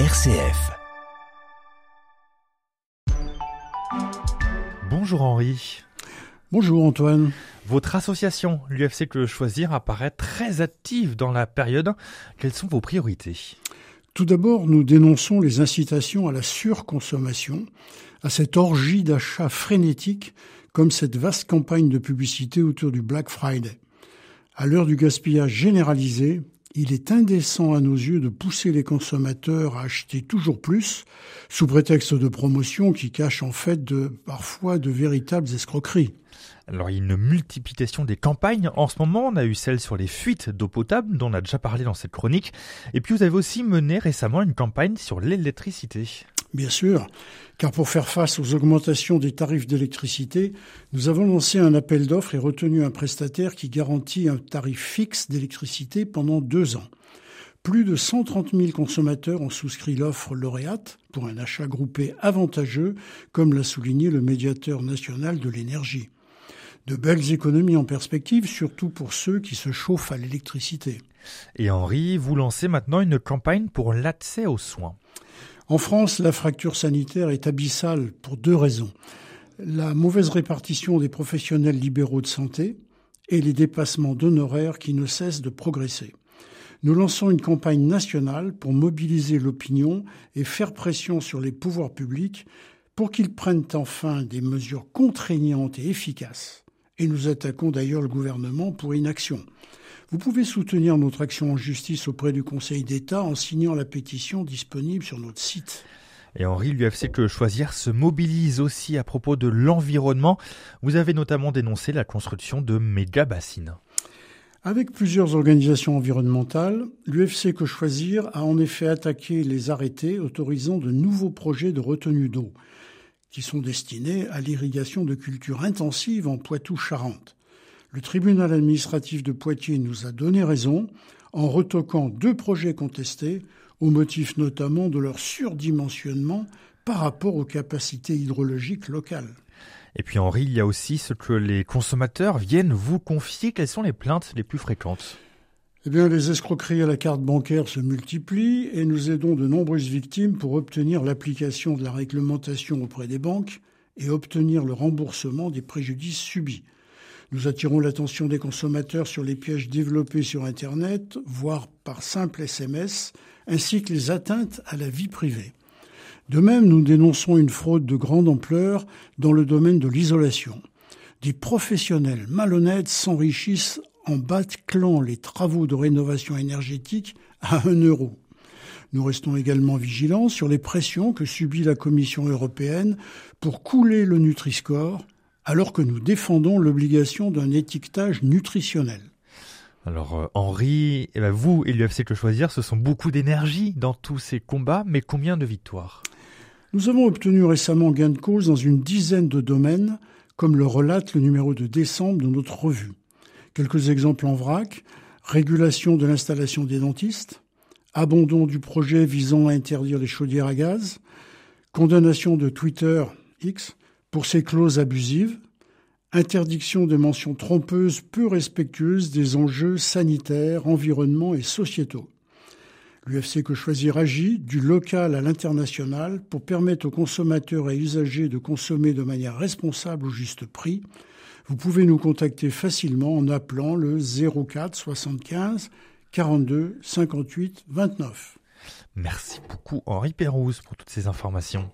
RCF. Bonjour Henri. Bonjour Antoine. Votre association, l'UFC Que Choisir, apparaît très active dans la période. Quelles sont vos priorités? Tout d'abord, nous dénonçons les incitations à la surconsommation, à cette orgie d'achats frénétiques, comme cette vaste campagne de publicité autour du Black Friday. À l'heure du gaspillage généralisé, il est indécent à nos yeux de pousser les consommateurs à acheter toujours plus, sous prétexte de promotion qui cache en fait parfois de véritables escroqueries. Alors il y a une multiplication des campagnes. En ce moment, on a eu celle sur les fuites d'eau potable, dont on a déjà parlé dans cette chronique. Et puis vous avez aussi mené récemment une campagne sur l'électricité. Bien sûr, car pour faire face aux augmentations des tarifs d'électricité, nous avons lancé un appel d'offres et retenu un prestataire qui garantit un tarif fixe d'électricité pendant deux ans. Plus de 130 000 consommateurs ont souscrit l'offre lauréate pour un achat groupé avantageux, comme l'a souligné le médiateur national de l'énergie. De belles économies en perspective, surtout pour ceux qui se chauffent à l'électricité. Et Henri, vous lancez maintenant une campagne pour l'accès aux soins. En France, la fracture sanitaire est abyssale pour deux raisons. La mauvaise répartition des professionnels libéraux de santé et les dépassements d'honoraires qui ne cessent de progresser. Nous lançons une campagne nationale pour mobiliser l'opinion et faire pression sur les pouvoirs publics pour qu'ils prennent enfin des mesures contraignantes et efficaces. Et nous attaquons d'ailleurs le gouvernement pour inaction. Vous pouvez soutenir notre action en justice auprès du Conseil d'État en signant la pétition disponible sur notre site. Et Henri, l'UFC Que Choisir se mobilise aussi à propos de l'environnement. Vous avez notamment dénoncé la construction de méga-bassines. Avec plusieurs organisations environnementales, l'UFC Que Choisir a en effet attaqué les arrêtés autorisant de nouveaux projets de retenue d'eau, qui sont destinés à l'irrigation de cultures intensives en Poitou-Charentes. Le tribunal administratif de Poitiers nous a donné raison en retoquant deux projets contestés, au motif notamment de leur surdimensionnement par rapport aux capacités hydrologiques locales. Et puis Henri, il y a aussi ce que les consommateurs viennent vous confier. Quelles sont les plaintes les plus fréquentes? Eh bien, les escroqueries à la carte bancaire se multiplient et nous aidons de nombreuses victimes pour obtenir l'application de la réglementation auprès des banques et obtenir le remboursement des préjudices subis. Nous attirons l'attention des consommateurs sur les pièges développés sur Internet, voire par simple SMS, ainsi que les atteintes à la vie privée. De même, nous dénonçons une fraude de grande ampleur dans le domaine de l'isolation. Des professionnels malhonnêtes s'enrichissent en bâclant les travaux de rénovation énergétique à un euro. Nous restons également vigilants sur les pressions que subit la Commission européenne pour couler le Nutri-Score alors que nous défendons l'obligation d'un étiquetage nutritionnel. Alors euh, Henri, eh ben, vous et l'UFC Que Choisir, ce sont beaucoup d'énergie dans tous ces combats, mais combien de victoires? Nous avons obtenu récemment gain de cause dans une dizaine de domaines, comme le relate le numéro de décembre de notre revue. Quelques exemples en vrac, régulation de l'installation des dentistes, abandon du projet visant à interdire les chaudières à gaz, condamnation de Twitter X pour ses clauses abusives, interdiction de mentions trompeuses peu respectueuses des enjeux sanitaires, environnement et sociétaux. L'UFC Que Choisir agit du local à l'international pour permettre aux consommateurs et usagers de consommer de manière responsable au juste prix. Vous pouvez nous contacter facilement en appelant le 04 75 42 58 29. Merci beaucoup Henri Pérouse pour toutes ces informations.